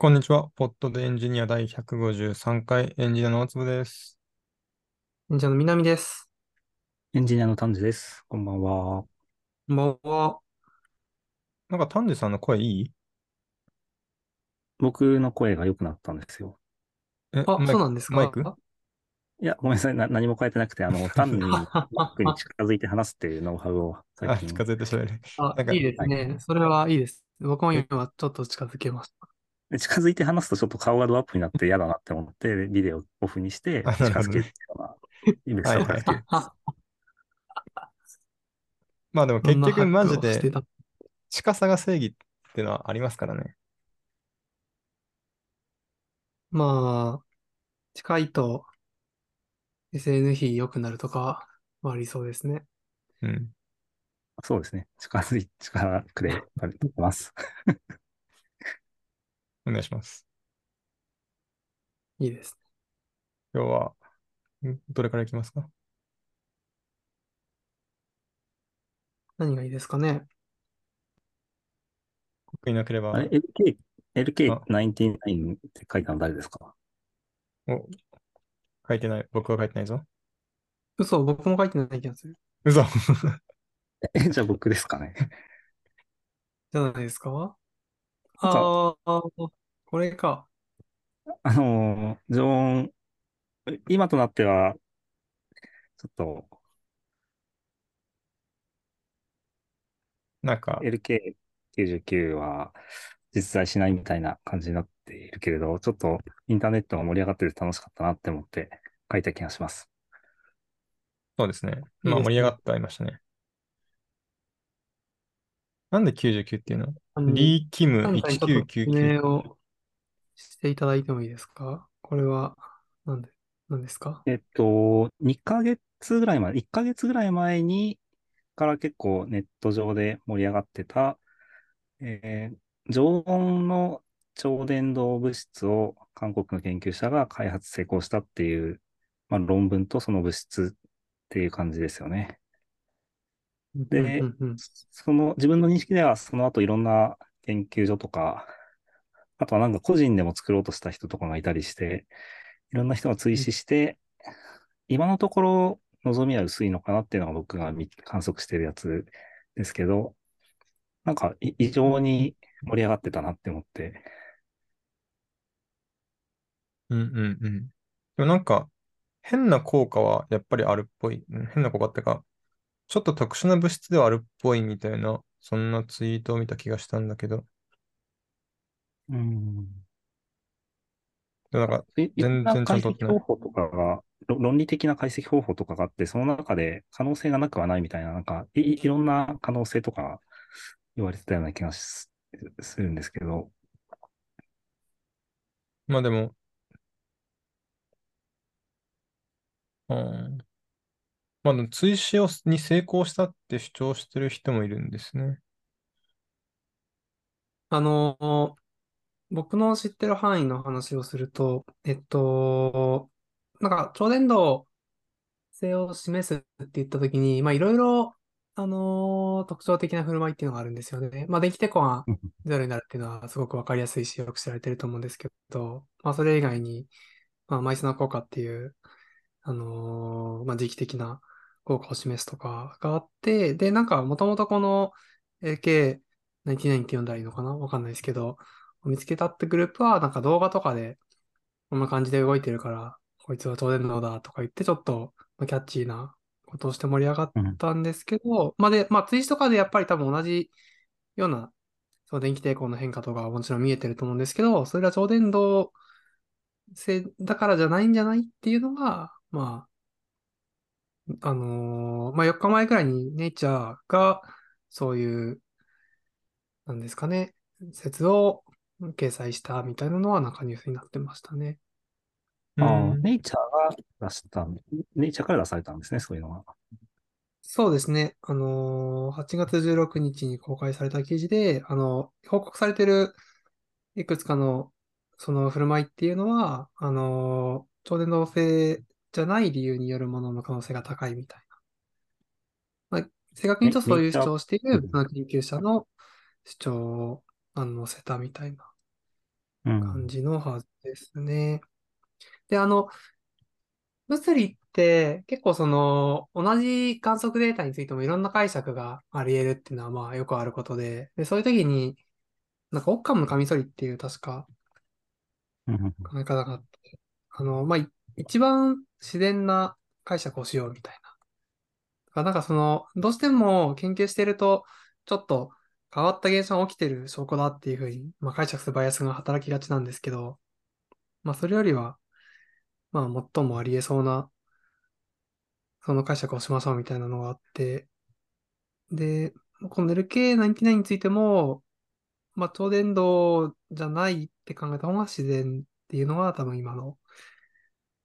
こんにちは。ポッドでエンジニア第153回エンジニアの大坪です。じゃあ、南です。エンジニアの丹治です。こんばんは。こんばんは。なんか丹治さんの声いい？僕の声が良くなったんですよ。え、あ、そうなんですか？マイク？いや、ごめんなさい。な何も変えてなくて、あの、単にマイクに近づいて話すっていうノウハウを最あ、近近づいて喋る。あいいですね。それはいいです。僕も今ちょっと近づけました。で近づいて話すとちょっと顔がドアップになって嫌だなって思って、ビデオオフにして近づけるようなイメージをはい書いて まあでも結局マジでた近さが正義っていうのはありますからね。まあ、近いと SN 比良くなるとかはありそうですね。うん。そうですね。近づい、近くでやってます。お願いします。いいです。今日は、んどれからいきますか？何がいいですかね？僕いなければあれ、LK、あ LK99 って書いたの誰ですか？お書いてない。僕は書いてないぞ。嘘、僕も書いてない気がする。嘘え、じゃあ僕ですかね。じゃないですか？なんかああ、これか。あのー、常温、今となっては、ちょっと、なんか、LK99 は実在しないみたいな感じになっているけれど、ちょっとインターネットが盛り上がってて楽しかったなって思って書いた気がします。そうですね。まあ盛り上がってはいましたね。なんで99っていうの？何リー・キム何かにちょっと説1999。明をしていただいてもいいですか？これは、なんで、何ですか？えっと、2ヶ月ぐらい前、1ヶ月ぐらい前に、から結構ネット上で盛り上がってた、えー常温の超伝導物質を韓国の研究者が開発成功したっていう、まあ、論文とその物質っていう感じですよね。でうんうんうんその自分の認識ではその後いろんな研究所とか、あとはなんか個人でも作ろうとした人とかがいたりして、いろんな人が追試して、今のところ望みは薄いのかなっていうのが僕が見観測してるやつですけど、なんかい異常に盛り上がってたなって思って、うんうんうん。でもなんか、変な効果はやっぱりあるっぽい。うん変な効果ってか、ちょっと特殊な物質ではあるっぽいみたいな、そんなツイートを見た気がしたんだけど、うん。でもなんか、全然ちゃん解析と取ってない方法とかが、ろ論理的な解析方法とかがあって、その中で可能性がなくはないみたいな、なんかい、いいろんな可能性とか言われてたような気がしするんですけど、まあでも、うん。まあ追試をに成功したって主張してる人もいるんですね。あの、僕の知ってる範囲の話をすると、えっと、なんか、超伝導性を示すって言ったときに、まあ、いろいろ、あの特徴的な振る舞いっていうのがあるんですよね。まあ、電気抵抗がゼロになるっていうのはすごくわかりやすいし、よく知られてると思うんですけど、まあ、それ以外に、まあ、マイスナ効果っていう、あのまあ、時期的な効果を示すとかがあって、で、なんか、もともとこの AK99 って呼んだらいいのかな？わかんないですけど、見つけたってグループは、なんか動画とかで、こんな感じで動いてるから、こいつは超伝導だとか言って、ちょっと、まあキャッチーなことをして盛り上がったん。ですけど、まあで、まあ、ツイートとかでやっぱり多分同じような、その電気抵抗の変化とかはもちろん見えてると思うんですけど、それが超伝導性だからじゃないんじゃないっていうのが、まあ、あのーまあ4日前くらいにネイチャーが、そういう、なんですかね、説を掲載したみたいなのはなんかニュースになってましたね。うああん。ネイチャーが出した、ネイチャーから出されたんですね、そういうのが。そうですね。あのー8月16日に公開された記事で、あの、報告されてるいくつかのその振る舞いっていうのは、あのー超伝導性じゃない理由によるものの可能性が高いみたいな。まあ、正確に言うとそういう主張をしているの研究者の主張をあの載せたみたいなうん。感じのはずですね。で、あの、物理って結構その同じ観測データについてもいろんな解釈があり得るっていうのはまあよくあることで、で、そういう時に、なんかオッカムのカミソリっていう確かうん考え方があって、あの、まあ、い一番自然な解釈をしようみたいな。なんかその、どうしても研究してると、ちょっと変わった現象が起きてる証拠だっていうふうに、まあ、解釈するバイアスが働きがちなんですけど、まあ、それよりは、まあ、最もあり得そうな、その解釈をしましょうみたいなのがあって、で、この LK99 についても、まあ、超伝導じゃないって考えた方が自然っていうのが多分今の、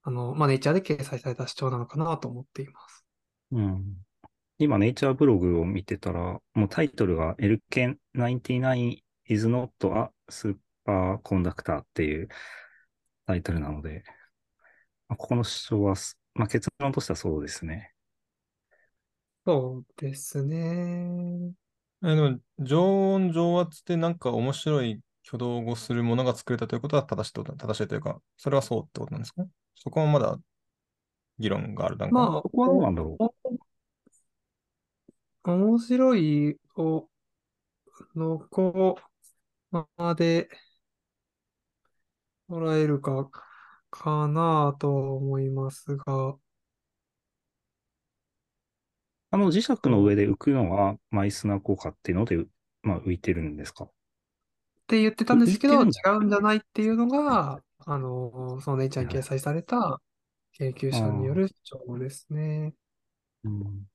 あの、まあ、ネイチャーで掲載された主張なのかなと思っています。うん。今、ネイチャーブログを見てたら、もうタイトルが LK99 is not a superconductor っていうタイトルなので、まあここの主張はす、まあ、結論としてはそうですね。そうですね。え、でも、常温常圧でなんか面白い挙動をするものが作れたということは正しいと正しいというか、それはそうってことなんですか？そこはまだ議論がある段階？まあ、ここはどうなんだろお面白いを、のこまで捉えるか、かなと思いますが、あの磁石の上で浮くのはマイスナー効果っていうので、まあ、浮いてるんですか？って言ってたんですけど、違うんじゃないっていうのが、あの、そのネイチャーに掲載された研究者による主張ですね。うん。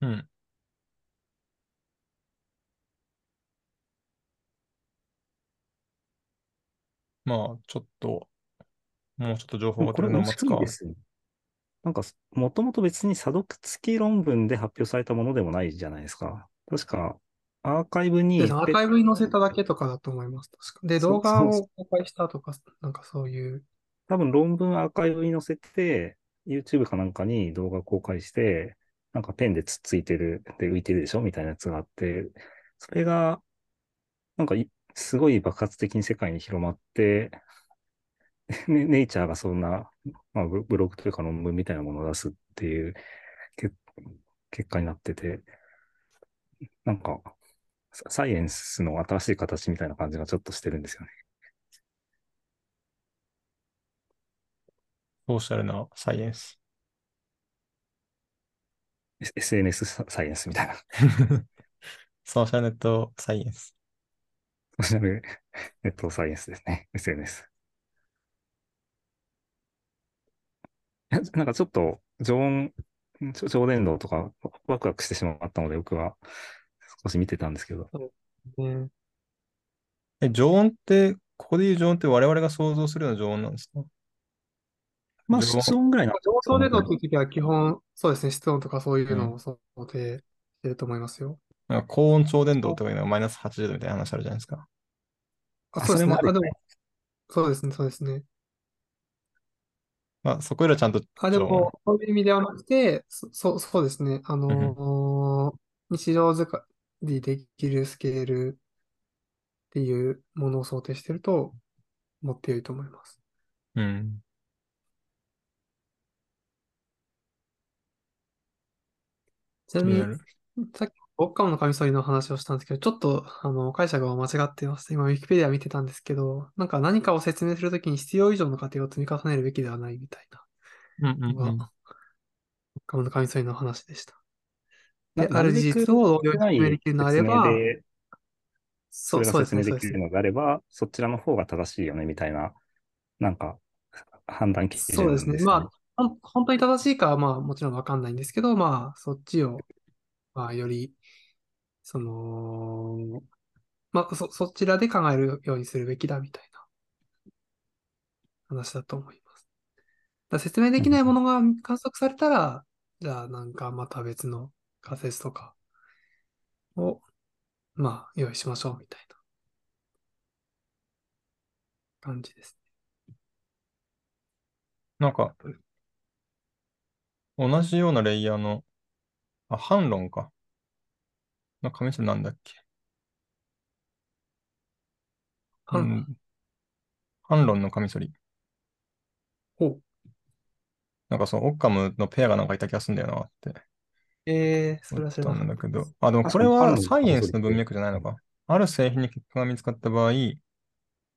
うん。まあ、ちょっと、もうちょっと情報がこ取れるのを待つか。白いですね。なんか、もともと別に査読付き論文で発表されたものでもないじゃないですか。確か、アーカイブにで、アーカイブに載せただけとかだと思います。確か。で、動画を公開したとか、なんかそういう。多分論文アーカイブに載せて、YouTube かなんかに動画公開して、なんかペンでつっついてる、で浮いてるでしょみたいなやつがあって、それが、なんかいすごい爆発的に世界に広まって、ねネイチャーがそんな、まあ、ブブログというか論文みたいなものを出すっていうけ結果になってて、なんか、ササイエンスの新しい形みたいな感じがちょっとしてるんですよね。ソーシャルなサイエンス。S- SNS ササイエンスみたいな。ソーシャルネットサイエンス。ソーシャルネットサイエンスですね。SNS。なんかちょっと、常温、超伝導とかワクワクしてしまったので、僕は少し見てたんですけど。ね、え、常温って、ここで言う常温って我々が想像するような常温なんですか？まあ、常温室温ぐらいな。上層での時は基本、そうですね、室温とかそういうのを想定してると思いますよ。なんか高温超伝導とかいうのがマイナス80度みたいな話あるじゃないですか。あ、あそうですね。あ、でも、そうですね、そうですね。まあ、そこよりはちゃんとあ、で常温。も、そういう意味ではなくて、そ、そうそうですね。あのー日常使いできるスケールっていうものを想定してると、持ってよいと思います。うん。ちなみに、さっき、オッカムのカミソリの話をしたんですけど、ちょっと、あの、解釈が間違ってました。今、ウィキペディア見てたんですけど、なんか何かを説明するときに必要以上の過程を積み重ねるべきではないみたいうんうんうんオッカムのカミソリの話でした。なで、ある事実を同様に説明できるのであれば、で、それですね、説明できるのであれば、そちらの方が正しいよね、みたいな、なんか、判断基準そうですね。ですまあ、本当に正しいかは、まあ、もちろんわかんないんですけど、まあ、そっちを、まあ、より、その、まあ、そ、そちらで考えるようにするべきだ、みたいな話だと思います。だ説明できないものが観測されたら、じゃあ、なんかまた別の仮説とかを、まあ、用意しましょう、みたいな感じです。なんか、同じようなレイヤーの、あ、反論か。の紙ってなんだっけ反論？うん反論のカミソリ。ほう。なんかそのオッカムのペアがなんかいた気がするんだよなってえー、それは知らなかった。たんだけど。あ、でもこれはサイエンスの文脈じゃないのか。ある製品に欠陥が見つかった場合、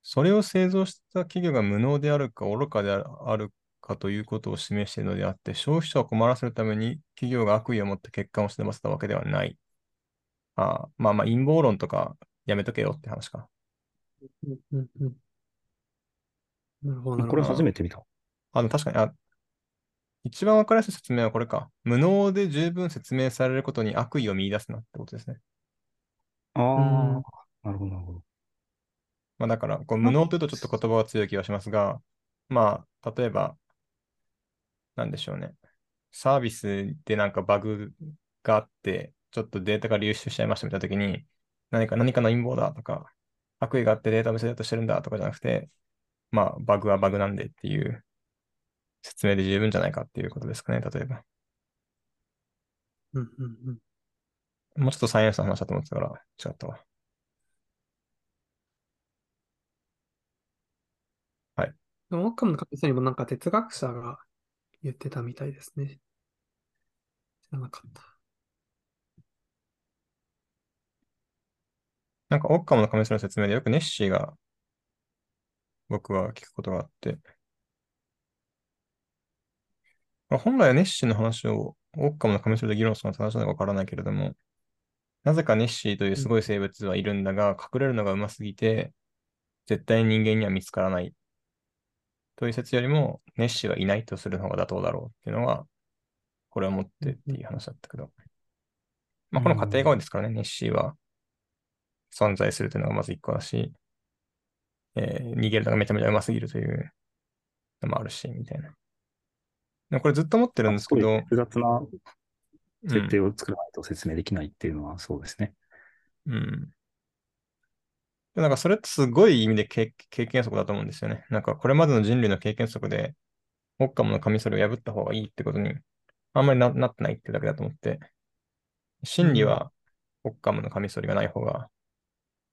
それを製造した企業が無能であるか愚かであるかということを示しているのであって、消費者を困らせるために企業が悪意を持って欠陥をしてませたわけではない。あまあまあ陰謀論とかやめとけよって話か。うんうんうん。なるほど、これ。初めて見た。あ、でも確かに、あ、一番わかりやすい説明はこれか。無能で十分説明されることに悪意を見出すなってことですね。あうんあ、なるほど、なるほど。まあだから、こう無能というとちょっと言葉は強い気がしますが、まあ、例えば、なんでしょうね。サービスでなんかバグがあって、ちょっとデータが流出しちゃいましたみたいなときに、何か何かの陰謀だとか、悪意があってデータを見せようとしてるんだとかじゃなくて、まあ、バグはバグなんでっていう説明で十分じゃないかっていうことですかね、例えば。うんうんうん。もうちょっとサイエンスの話だと思ってたから違ったわ。でも、オッカムのカミソリもなんか哲学者が言ってたみたいですね。知らなかった。なんか、オッカムのカミソリの説明でよくネッシーが僕は聞くことがあって、まあ本来はネッシーの話をオッカムのカミソリで議論するのは正しいのかわからないけれども、なぜかネッシーというすごい生物はいるんだが、隠れるのがうますぎて、絶対に人間には見つからない。という説よりも、ネッシーはいないとするのが妥当だろうっていうのは、これを持ってっていう話だったけど。まあ、この過程が多いですからね、ネッシーは存在するというのがまず一個だし、えー逃げるのがめちゃめちゃうますぎるというのもあるし、みたいな。これずっと思ってるんですけど、複雑なうん設定を作らないと説明できないっていうのはそうですね。うん。でなんかそれってすごい意味で経経験則だと思うんですよね。なんかこれまでの人類の経験則で、オッカムのカミソリを破った方がいいってことに、あんまりななってないってだけだと思って、真理はオッカムのカミソリがない方が、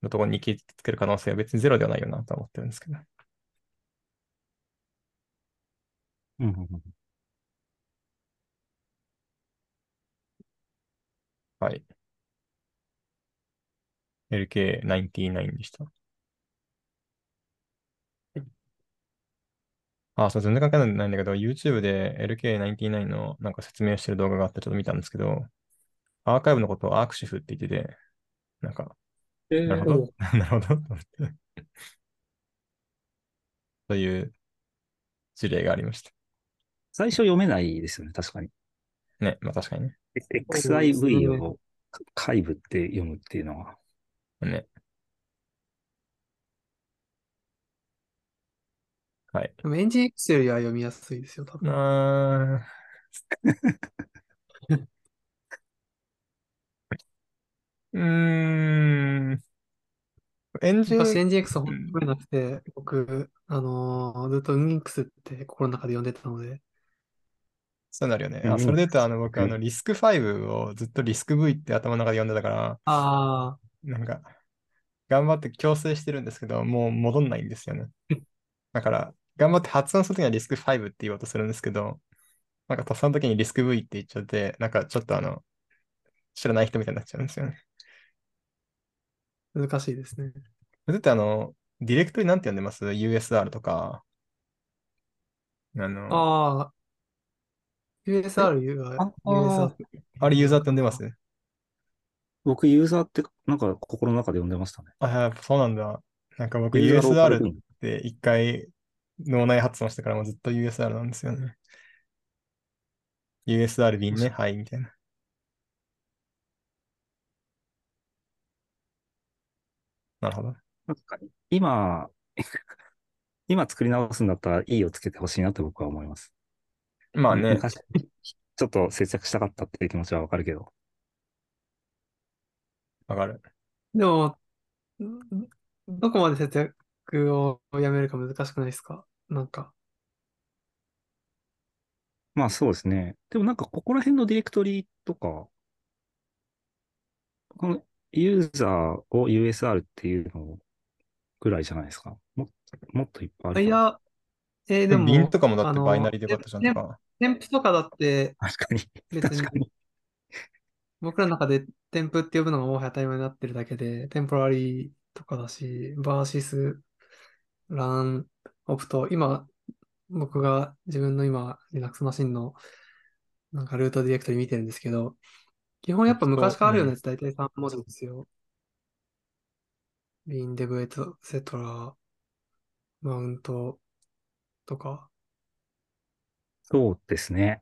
のところに行きつける可能性は別にゼロではないよなとは思ってるんですけど。うんうんうんはい。LK99 でした。あ、そう、全然関係ないんだけど、YouTube で LK99 のなんか説明してる動画があってちょっと見たんですけど、アーカイブのことをアークシフって言ってて、なんか、えなるほど、なるほど、と思って。という事例がありました。最初読めないですよね、確かに。ね、まあ確かにね。XIV を海部って読むっていうのは。ね。はい。でもエンジン X よりは読みやすいですよ、多分。あー うーん。エンジン、昔エンジン X はうん本当になくて、僕、あのーずっと Unix って心の中で読んでたので、そうなるよね。あ、うんそれで言うと、あの、僕、うんあの、リスク5をずっとリスク V って頭の中で読んでたから、あなんか、頑張って強制してるんですけど、もう戻んないんですよね。だから、頑張って発音するときにはリスク5って言おうとするんですけど、なんか、とっさの時にリスク V って言っちゃって、なんか、ちょっとあの、知らない人みたいになっちゃうんですよね。あ、難しいですね。だってあの、ディレクトリなんて呼んでます ?USR とか。あの、ああ、USR USR。あれユーザーって呼んでます？僕、ユーザーってなんか心の中で読んでましたね。あ、やっぱそうなんだ。なんか僕 USR 文って一回脳内発音してからもずっと USR なんですよね。USR 便ね、はい、みたいな。なるほど。今、今作り直すんだったら E をつけてほしいなと僕は思います。まあね、昔、ちょっと節約したかったっていう気持ちはわかるけど。わかる。でも、んどこまで節約をやめるか難しくないですか？なんか。まあそうですね。でもなんかここら辺のディレクトリとか、このユーザーを USR っていうのをぐらいじゃないですか。ももっといっぱいあいるかな。や、えーででも、瓶も、とかもだっあてバイナの、リーでよかったじゃん添とか。添付とかだって確かに。別確かに。に僕らの中で添付って呼ぶのがもはや当たり前になってるだけで、テンポラリーとかだし、バーシス、ラン、オプト、今、僕が自分の今、Linux マシンのなんかルートディレクトリ見てるんですけど、基本やっぱ昔からあるようなやつ大体3文字ですよ。ビンデブエトセトラ、マウントとか。そうですね。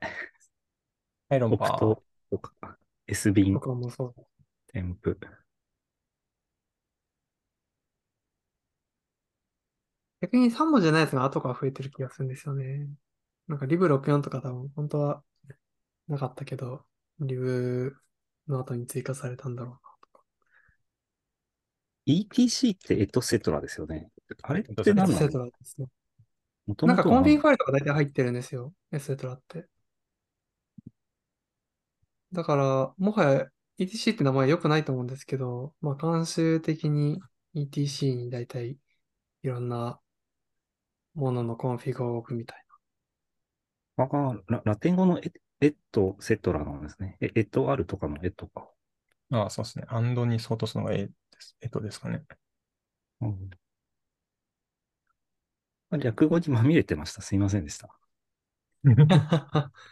はい、論破。オプトとか、S ビンと、かもそう。添付。逆に3文字じゃないやつが後から増えてる気がするんですよね。なんかリブ64とか多分本当はなかったけど、リブの後に追加されたんだろ ETC ってエトセトラですよね。あれっエトセトラうな。エセて何なのトラですね。もとなんかコンフィグファイルとか大体入ってるんですよ。エセトラって。だから、もはや ETC って名前良くないと思うんですけど、まあ慣習的に ETC に大体いろんなもののコンフィグを置くみたいああララテン語のエエットセトラなんですね。えエットあるとかのエットか。ああ、そうですね。アンドに相当するのが A です。えっとですかね。うん略語にまみれてました。すいませんでした。な。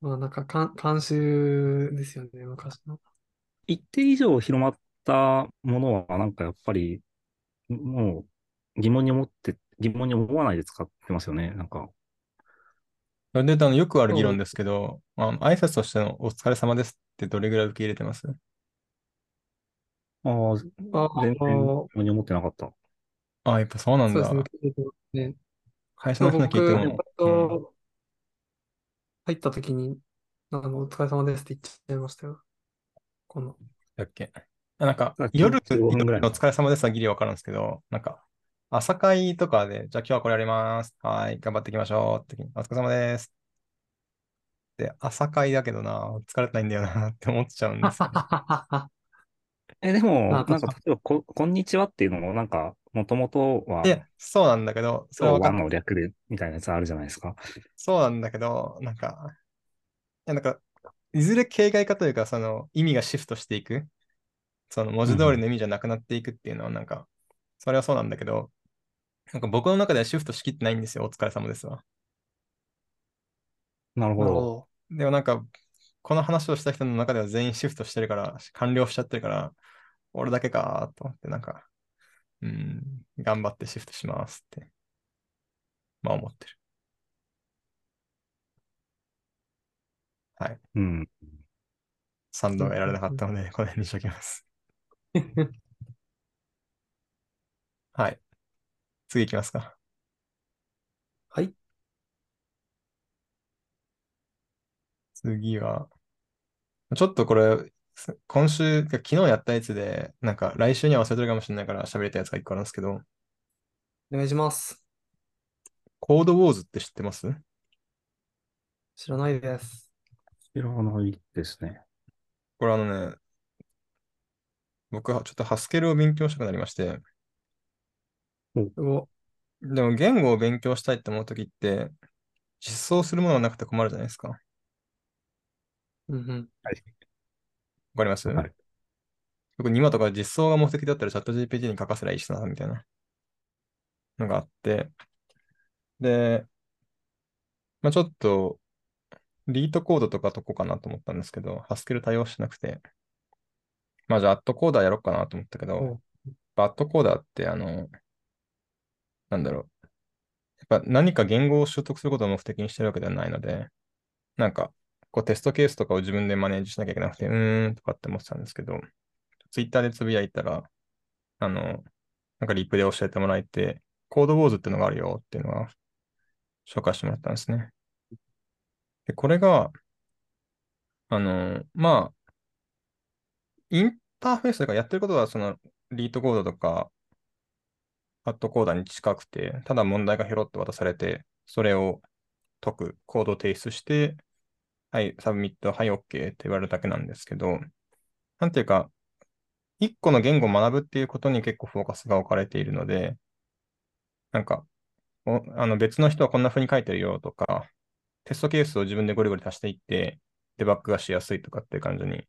まあなんかかん慣習ですよね、昔の。一定以上広まったものは、なんかやっぱり、もう疑問に思って、疑問に思わないで使ってますよね。なんか、で、あの、よくある議論ですけど、あの挨拶としてのお疲れ様ですってどれぐらい受け入れてます？ああ、あ全然あ疑問に思ってなかった。ああ、やっぱそうなんだ。そうですね。受けてますね会社の人に聞いて僕、も、バイト入った時に、あの、お疲れ様ですって言っちゃいましたよ。この、だっけ。あなんかさっ、き夜、15分ぐらいのお疲れ様ですはギリわかるんですけど、なんか、朝会とかで、じゃあ今日はこれやります。はい、頑張っていきましょうって時に、お疲れ様です。で、朝会だけどな、疲れてないんだよなって思っちゃうんですよね。え、でも、あなんか、例えばこ、こんにちはっていうのも、なんか、もともとは、いや、そうなんだけど、それはの略で、みたいなやつあるじゃないですか。そうなんだけど、なんか、いや、なんか、いずれ形骸化というか、その意味がシフトしていく、その文字通りの意味じゃなくなっていくっていうのは、なんか、それはそうなんだけど、なんか僕の中ではシフトしきってないんですよ、お疲れ様ですわ。なるほど。なるほど。でもなんか、この話をした人の中では全員シフトしてるから、完了しちゃってるから、俺だけかと思って、なんか、うん、頑張ってシフトしますって、まあ思ってる。はい。うん。賛同が得られなかったので、この辺にしときます。はい。次行きますか。はい。次は、ちょっとこれ、す今週、昨日やったやつで、なんか来週には忘れてるかもしれないから喋れたやつが一個あるんですけど、お願いします。コードウォーズって知ってます？知らないです。知らないですね。これあのね、僕はちょっとハスケルを勉強したくなりまして、すごでも言語を勉強したいって思うときって、実装するものがなくて困るじゃないですか。わうんうん。かります？はい。特に今とか実装が目的だったらチャット GPT に書かせりゃいいしな、みたいな。のがあって、で、まあちょっと、リートコードとか解こうかなと思ったんですけど、ハスケル対応しなくて、まあじゃあ、アットコーダーやろうかなと思ったけどお、バットコーダーって、あの、なんだろう。やっぱ何か言語を習得することを目的にしてるわけではないので、なんか、こうテストケースとかを自分でマネージしなきゃいけなくて、うーんとかって思ってたんですけど、ツイッターでつぶやいたら、あの、なんかリプで教えてもらえて、コードウォーズっていうのがあるよっていうのは紹介してもらったんですね。で、これが、あの、まあ、インターフェースとかやってることはそのリートコードとか、アットコーダーに近くて、ただ問題がひろって渡されて、それを解く、コードを提出して、はい、 submit、はい、OK って言われるだけなんですけど、なんていうか、一個の言語を学ぶっていうことに結構フォーカスが置かれているので、なんか、おあの別の人はこんな風に書いてるよとか、テストケースを自分でゴリゴリ足していって、デバッグがしやすいとかって感じに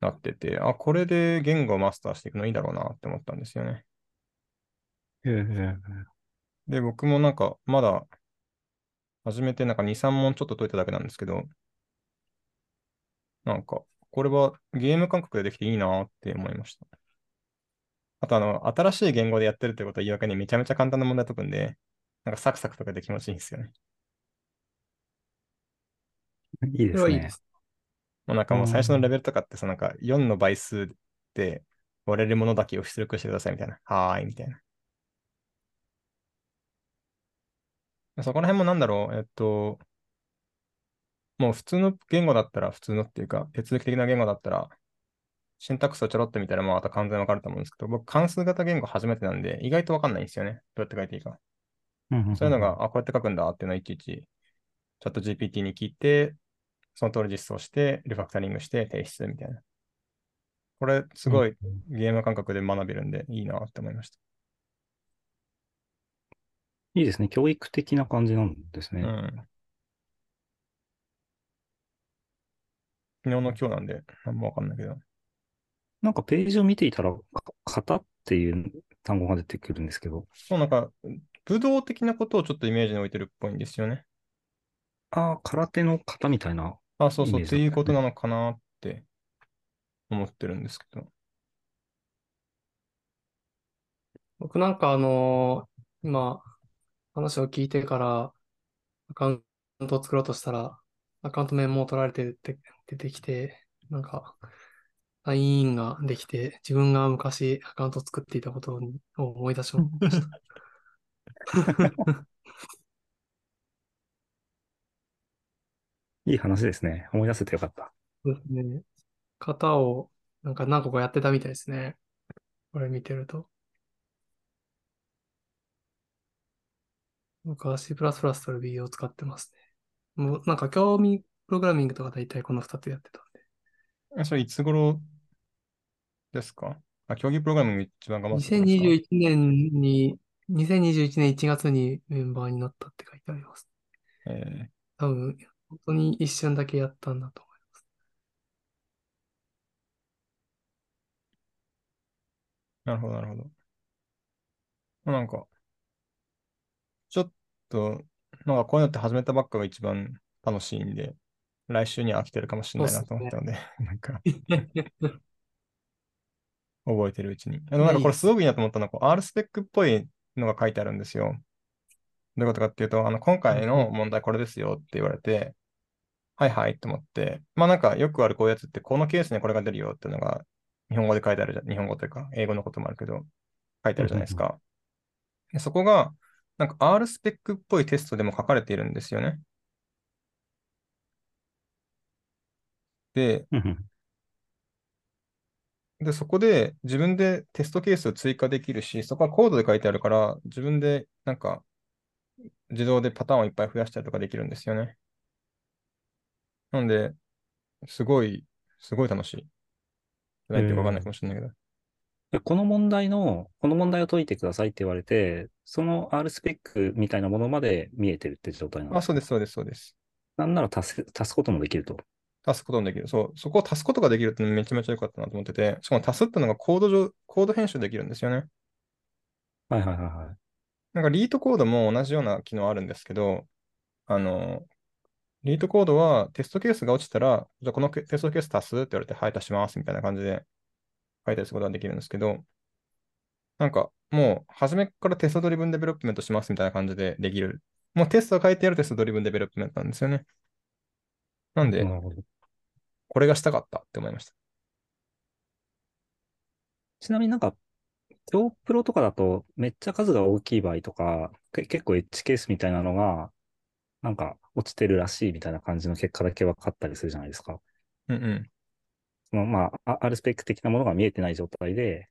なってて、あ、これで言語をマスターしていくのいいだろうなって思ったんですよね。で、僕もなんか、まだ、初めてなんか2、3問ちょっと解いただけなんですけど、なんか、これはゲーム感覚でできていいなって思いました。あと、あの、新しい言語でやってるってことを言い訳にめちゃめちゃ簡単な問題解くんで、なんかサクサクとかで気持ちいいんですよね。いいですね。それはいいです。もうなんかもう最初のレベルとかってさ、なんか4の倍数で割れるものだけを出力してくださいみたいな。はーい、みたいな。そこら辺もなんだろう、えっと、もう普通の言語だったら、普通のっていうか、手続き的な言語だったら、シンタックスをちょろっと見たら、まあ、あと完全わかると思うんですけど、僕、関数型言語初めてなんで、意外とわかんないんですよね。どうやって書いていいか。そういうのが、あ、こうやって書くんだっていうのをいちいち、チャット GPT に聞いて、その通り実装して、リファクタリングして提出みたいな。これ、すごいゲーム感覚で学べるんで、いいなって思いました。いいですね。教育的な感じなんですね。うん。昨日の今日なんで、なんもわかんないけど。なんかページを見ていたら、か型っていう単語が出てくるんですけど、そう、なんか、武道的なことをちょっとイメージに置いてるっぽいんですよね。ああ、空手の型みたいな。あ、そうそう、っていうことだなのかなって思ってるんですけど。僕なんかあのー今、話を聞いてから、アカウントを作ろうとしたら、アカウント名も取られてって出てきて、なんか、サインインができて、自分が昔アカウントを作っていたことを思い出しました。いい話ですね。思い出せてよかった。そうですね。型を、なんか何個かやってたみたいですね。これ見てると。僕は C++ と Ruby を使ってますね。もうなんか興味プログラミングとか大体この2つやってたんで。えそれいつ頃ですか？あ、競技プログラミング一番頑張ってたんですか？2021年に、2021年1月にメンバーになったって書いてあります。え多分、本当に一瞬だけやったんだと思います。ーなるほど、なるほど。なんか、ちょっと、なんかこういうのって始めたばっかが一番楽しいんで、来週には飽きてるかもしれないなと思ったので、なんか、覚えてるうちに。でもなんかこれすごくいいなと思ったのは、こう R スペックっぽいのが書いてあるんですよ。どういうことかっていうと、あの、今回の問題これですよって言われて、はいはいって思って、まあなんかよくあるこういうやつって、このケースにこれが出るよっていうのが、日本語で書いてあるじゃん。日本語というか、英語のこともあるけど、書いてあるじゃないですか。でそこが、なんか R スペックっぽいテストでも書かれているんですよね。で、で、そこで自分でテストケースを追加できるし、そこはコードで書いてあるから、自分でなんか自動でパターンをいっぱい増やしたりとかできるんですよね。なんで、すごい、すごい楽しい。なんていうかわかんないかもしれないけど。でこの問題の、この問題を解いてくださいって言われて、その R スペックみたいなものまで見えてるって状態なのあ、そうです、そうです、そうです。なんなら足す、足すこともできると。足すこともできる。そう、そこを足すことができるってのめちゃめちゃ良かったなと思ってて、しかも足すってのがコード上、コード編集できるんですよね。はいはいはいはい。なんか LeetCode も同じような機能あるんですけど、あの、 LeetCode はテストケースが落ちたら、じゃあこのテストケース足すって言われて、はい、足しますみたいな感じで書いたりすることができるんですけど、なんかもう初めから test driven development しますみたいな感じでできる。もうテストが書いてある test driven development なんですよね。なんで。これがしたかったって思いました。ちなみになんか、競プロとかだとめっちゃ数が大きい場合とか、け結構 edge case みたいなのが、なんか落ちてるらしいみたいな感じの結果だけ分かったりするじゃないですか。うんうん。そのまあ、あ R スペック的なものが見えてない状態で、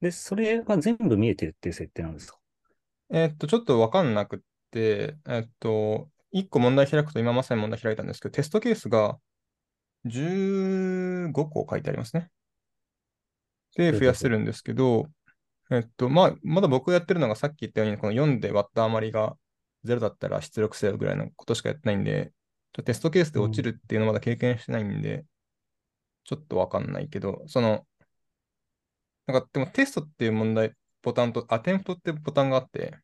で、それが全部見えてるっていう設定なんですか？えーっと、ちょっとわかんなくって、えーっと、1個問題開くと今まさに問題開いたんですけど、テストケースが15個書いてありますね。で増やせるんですけど、えっと、まあ、まだ僕がやってるのがさっき言ったように、この4で割った余りが0だったら出力せよぐらいのことしかやってないんで、テストケースで落ちるっていうのまだ経験してないんで、ちょっとわかんないけど、その、なんかでもテストっていう問題、ボタンと、アテンプトってボタンがあって、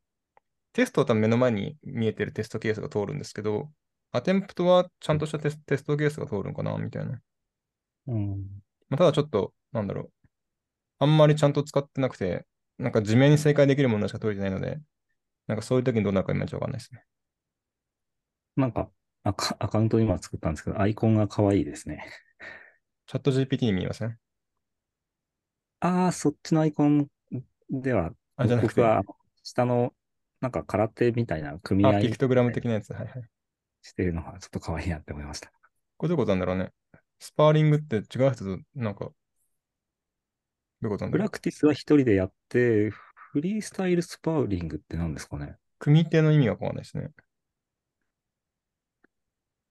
テストは多分目の前に見えてるテストケースが通るんですけど、アテンプトはちゃんとしたテステストケースが通るのかなみたいな。うん。まあ、ただちょっと、なんだろう。あんまりちゃんと使ってなくて、なんか地面に正解できるものしか取れてないので、なんかそういう時にどうなるかいまいちわかんないですね。なんかアカ、アカウント今作ったんですけど、アイコンが可愛いですね。チャット GPT に見えません？ああ、そっちのアイコンでは、あ、じゃなくて、僕は下の、なんか空手みたいな組あ、合ピクトグラム的なやつ。はいはい。してるのがちょっと可愛いなって思いました。これどういうことなんだろうね。スパーリングって違う人と、なんか、どういうことなんだろうプラ。クティスは一人でやって、フリースタイルスパーリングって何ですかね組手の意味がわかんないですね。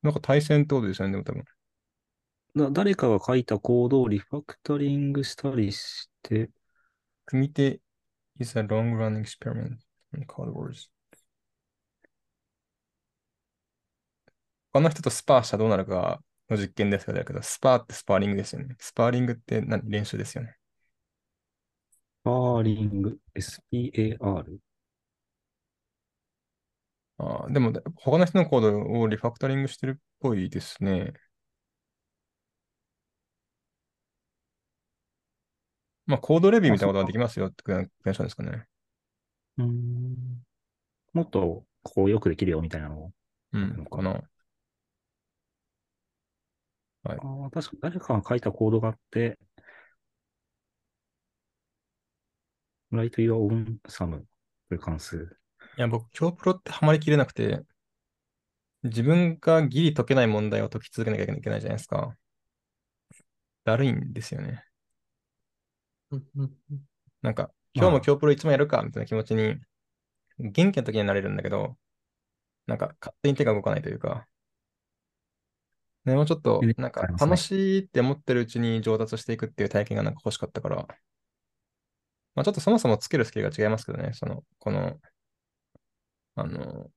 なんか対戦ってことですよね、でも多分。だ誰かが書いたコードをリファクタリングしたりして、組手 is a long-run experiment in code wars. 他の人とスパーしたらどうなるかの実験ですけど、スパーってスパーリングですよね。スパーリングって何？練習ですよね。スパーリング、SPAR。あーでも、他の人のコードをリファクタリングしてるっぽいですね。まあ、コードレビューみたいなことができますよってクエンションですかね。うーん。もっと、ここよくできるよみたいなの？を。うん、かな。はいああ、確か誰かが書いたコードがあって、write your own sum という関数。いや、僕、京プロってハマりきれなくて、自分がギリ解けない問題を解き続けなきゃいけないじゃないですか。だるいんですよね。うんうんうん。なんか、今日も京プロいつもやるかみたいな気持ちに、元気な時にはなれるんだけど、なんか勝手に手が動かないというか、ね、もうちょっとね、なんか楽しいって思ってるうちに上達していくっていう体験がなんか欲しかったから、まあちょっとそもそもつけるスキルが違いますけどね、その、この、あの、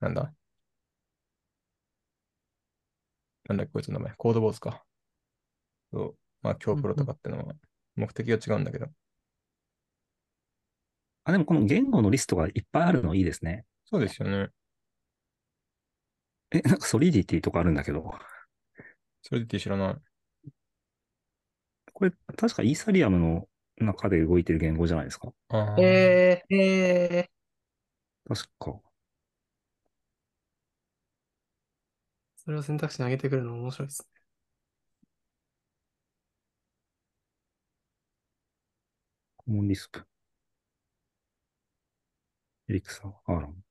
なんだ？なんだっけ、こいつの名前、コードボーズか。そう、まあ、京プロとかってのは目的が違うんだけど、あ、でもこの言語のリストがいっぱいあるのいいですね。そうですよね。え、なんかソリディティとかあるんだけど、それで知らない。これ確かイーサリアムの中で動いてる言語じゃないですか。あーえー、え確か。それを選択肢に上げてくるの面白いですね。コモンリスク。エリクサー、アーロン。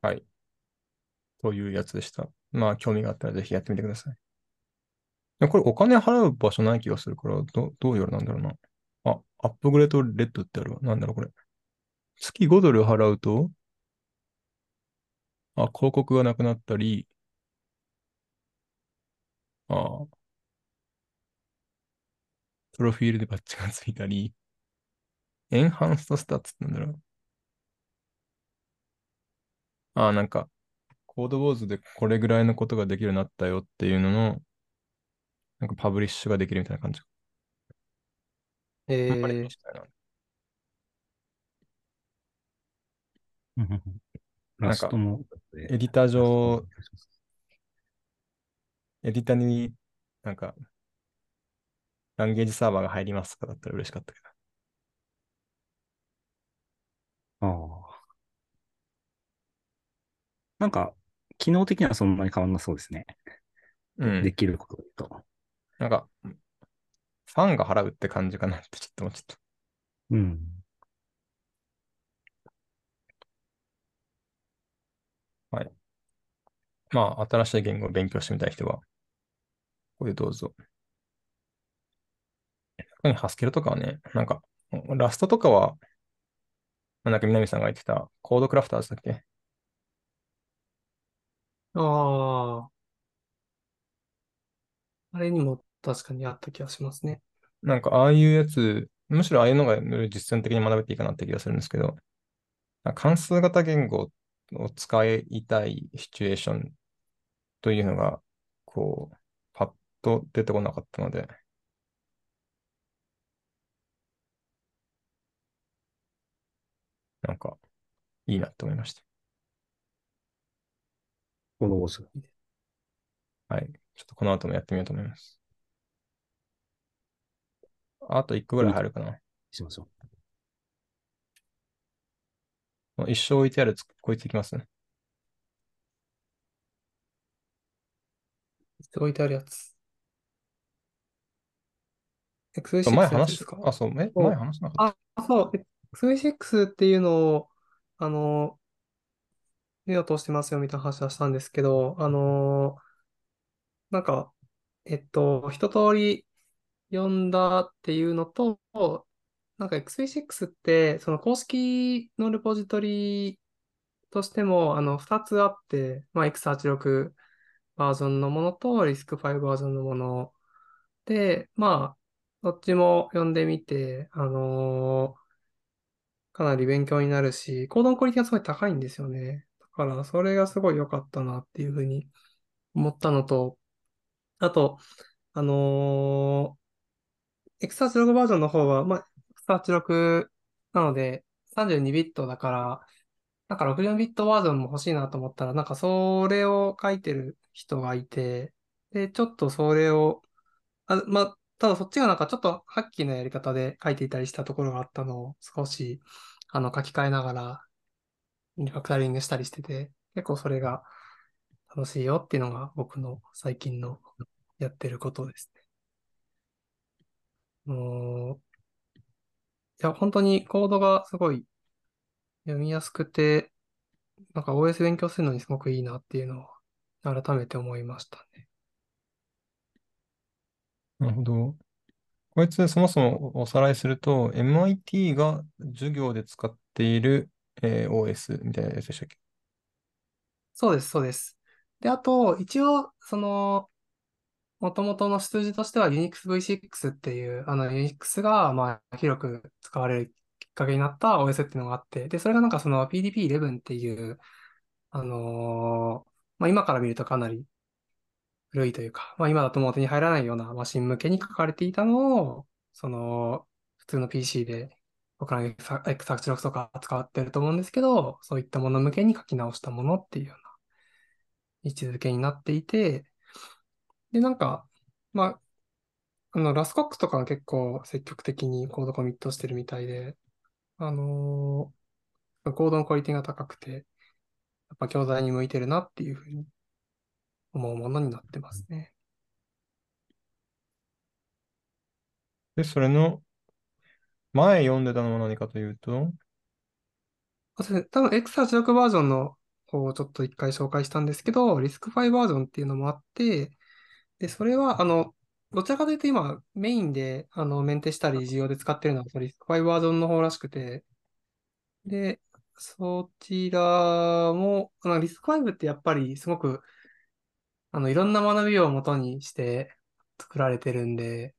はい。というやつでした。まあ、興味があったらぜひやってみてください。でこれお金払う場所ない気がするから、どどういうのなんだろうな。あ、アップグレードレッドってあるわ。なんだろう、これ。月5ドル払うと、あ、広告がなくなったり、あプロフィールでバッジがついたり、enhanced stats ってなんだろう。あ、なんか、 Codewars でこれぐらいのことができるようになったよっていうのの、なんか publish ができるみたいな感じ。えー。なうんうん。うん Rust も、エディター上、エディターになんか、ランゲージサーバーが入りますとかだったら嬉しかったけど。ああ。なんか、機能的にはそんなに変わんなそうですね。うん。できることで言うと。なんか、ファンが払うって感じかなってちょっと思っちゃった。うん。まあ、新しい言語を勉強してみたい人は、ここでどうぞ。特にハスケルとかはね、なんか、ラストとかは、なんか南さんが言ってた、コードクラフターズだっけ？ああ、あれにも確かにあった気がしますね。なんかああいうやつ、むしろああいうのが実践的に学べていいかなって気がするんですけど、関数型言語を使いたいシチュエーションというのが、こう、パッと出てこなかったので、なんか、いいなって思いました。このボス。はい。ちょっとこの後もやってみようと思います。あと1個ぐらい入るかな。しましょもう一生置いてあるつこいついきます？ね。置いてあるやつ。前 X6 のやつ話すか、あ、そう、えそう前話しなかった？あ、そう。X6 っていうのを、あの、目を通してますよみたいな話はしたんですけど、あの、なんか、えっと、一通り読んだっていうのと、なんか X86 って、その公式のレポジトリとしても、あの、二つあって、まあ、X86 バージョンのものと RISC-V バージョンのもので、まあ、どっちも読んでみて、あのかなり勉強になるし、コードのクオリティがすごい高いんですよね。だから、それがすごい良かったなっていうふうに思ったのと、あと、あのー、X86 バージョンの方は、まあ、X86 なので、32ビットだから、なんか64ビットバージョンも欲しいなと思ったら、なんかそれを書いてる人がいて、で、ちょっとそれを、あ、まあ、ただそっちがなんかちょっとハッキーなやり方で書いていたりしたところがあったのを少し、あの、書き換えながら、リファクタリングしたりしてて、結構それが楽しいよっていうのが僕の最近のやってることですね。もう、いや、本当にコードがすごい読みやすくて、なんか OS 勉強するのにすごくいいなっていうのを改めて思いましたね。なるほど。こいつそもそもおさらいすると、MIT が授業で使っている、えー OS みたいなやつでしたっけ？そうです、そうです。で、あと、一応、その、元々の出自としては Unix V6 っていう、あの Unix が、まあ、広く使われるきっかけになった OS っていうのがあって、で、それがなんかその PDP-11 っていう、あのーまあ、今から見るとかなり古いというか、まあ、今だともう手に入らないようなマシン向けに書かれていたのを、その、普通の PC で、僕ら X86 とか使ってると思うんですけど、そういったもの向けに書き直したものっていうような位置づけになっていて、で、なんか、まあ、あの、ラスコックとかは結構積極的にコードコミットしてるみたいで、あのーコードのクオリティが高くて、やっぱ教材に向いてるなっていうふうに思うものになってますね。で、それの前読んでたのは何かというと、多分 X86 バージョンの方をちょっと一回紹介したんですけど、RISC-V バージョンっていうのもあって、で、それは、あの、どちらかというと今メインで、あの、メンテしたり授業で使ってるのは RISC-V バージョンの方らしくて、で、そちらも、あの、RISC-V ってやっぱりすごく、あの、いろんな学びを元にして作られてるんで、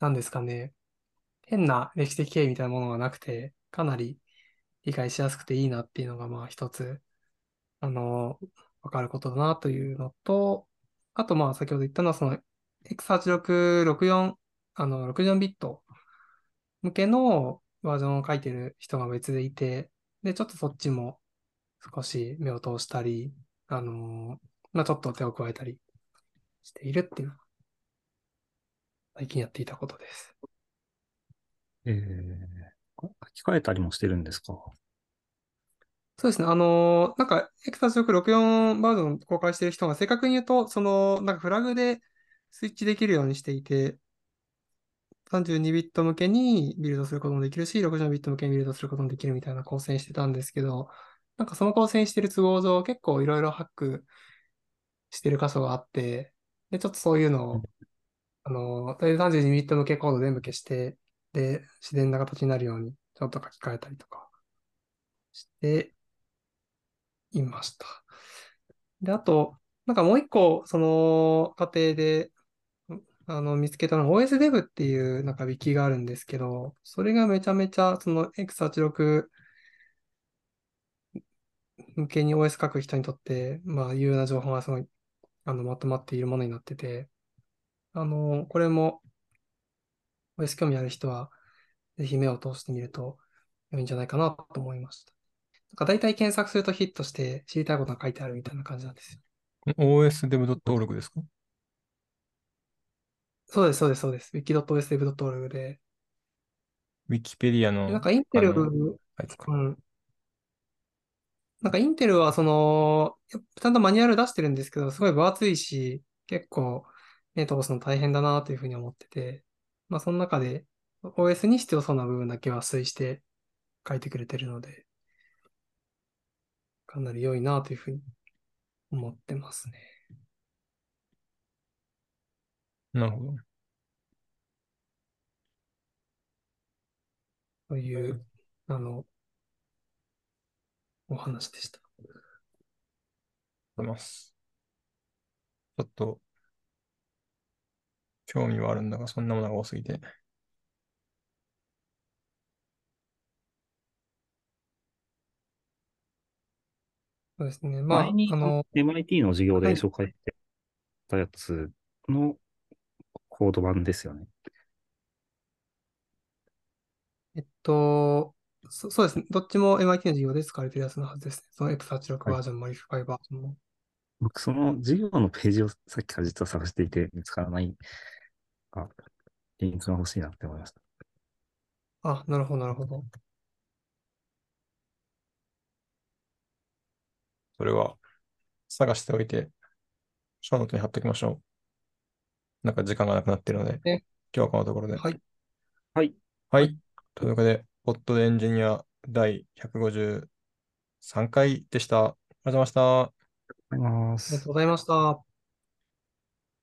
なんですかね、変な歴史的経緯みたいなものがなくて、かなり理解しやすくていいなっていうのが、まあ一つ、あの、わかることだなというのと、あとまあ先ほど言ったのはその X8664、あの、64ビット向けのバージョンを書いてる人が別でいて、で、ちょっとそっちも少し目を通したり、あの、まあちょっと手を加えたりしているっていうのが最近やっていたことです。えー書き換えたりもしてるんですか？そうですね。あのーなんか、X8664 バージョン公開してる人が正確に言うと、その、なんかフラグでスイッチできるようにしていて、32ビット向けにビルドすることもできるし、64ビット向けにビルドすることもできるみたいな構成にしてたんですけど、なんかその構成にしてる都合上、結構いろいろハックしてる箇所があって、で、ちょっとそういうのを、あのー、32ビット向けコード全部消して、で、自然な形になるように、ちょっと書き換えたりとかしていました。で、あと、なんかもう一個、その過程で、あの、見つけたのは OSDev っていうなんか wiki があるんですけど、それがめちゃめちゃその x86 向けに OS 書く人にとって、まあ、有用な情報がすごい、あの、まとまっているものになってて、あの、これも OS 興味ある人は、ぜひ目を通してみると良いんじゃないかなと思いました。なんか大体検索するとヒットして知りたいことが書いてあるみたいな感じなんですよ。OSDev.org ですか？そうです、そうです、そうです。wiki.osdev.org で。ウィキペディアでなんのかインテル、あのあい。うん。なんかインテルはその、ちゃんとマニュアル出してるんですけど、すごい分厚いし、結構目通すの大変だなというふうに思ってて、まあその中で OS に必要そうな部分だけは推して書いてくれてるので、かなり良いなというふうに思ってますね。なるほど。という、あの、お話でした。ありがとうございます。ちょっと、興味はあるんだが、そんなものが多すぎて。そうですね。まあ、前にあの、MIT の授業はいで紹介してたやつのコード版ですよね。えっと、そ、そうですね。どっちも MIT の授業で使われてるやつのはずですね。その X86 はいバージョンも Modify バージョンも。僕、その授業のページをさっきから実は探していて見つからないが、リンクが欲しいなって思いました。あ、なるほど、なるほど。それは探しておいて、ショーノートに貼っときましょう。なんか時間がなくなってるので、え？今日はこのところで。はい。はい。はい。というわけで、ポッドでエンジニア第153回でした。ありがとうございました。ありがとうございますありがとう。ございました。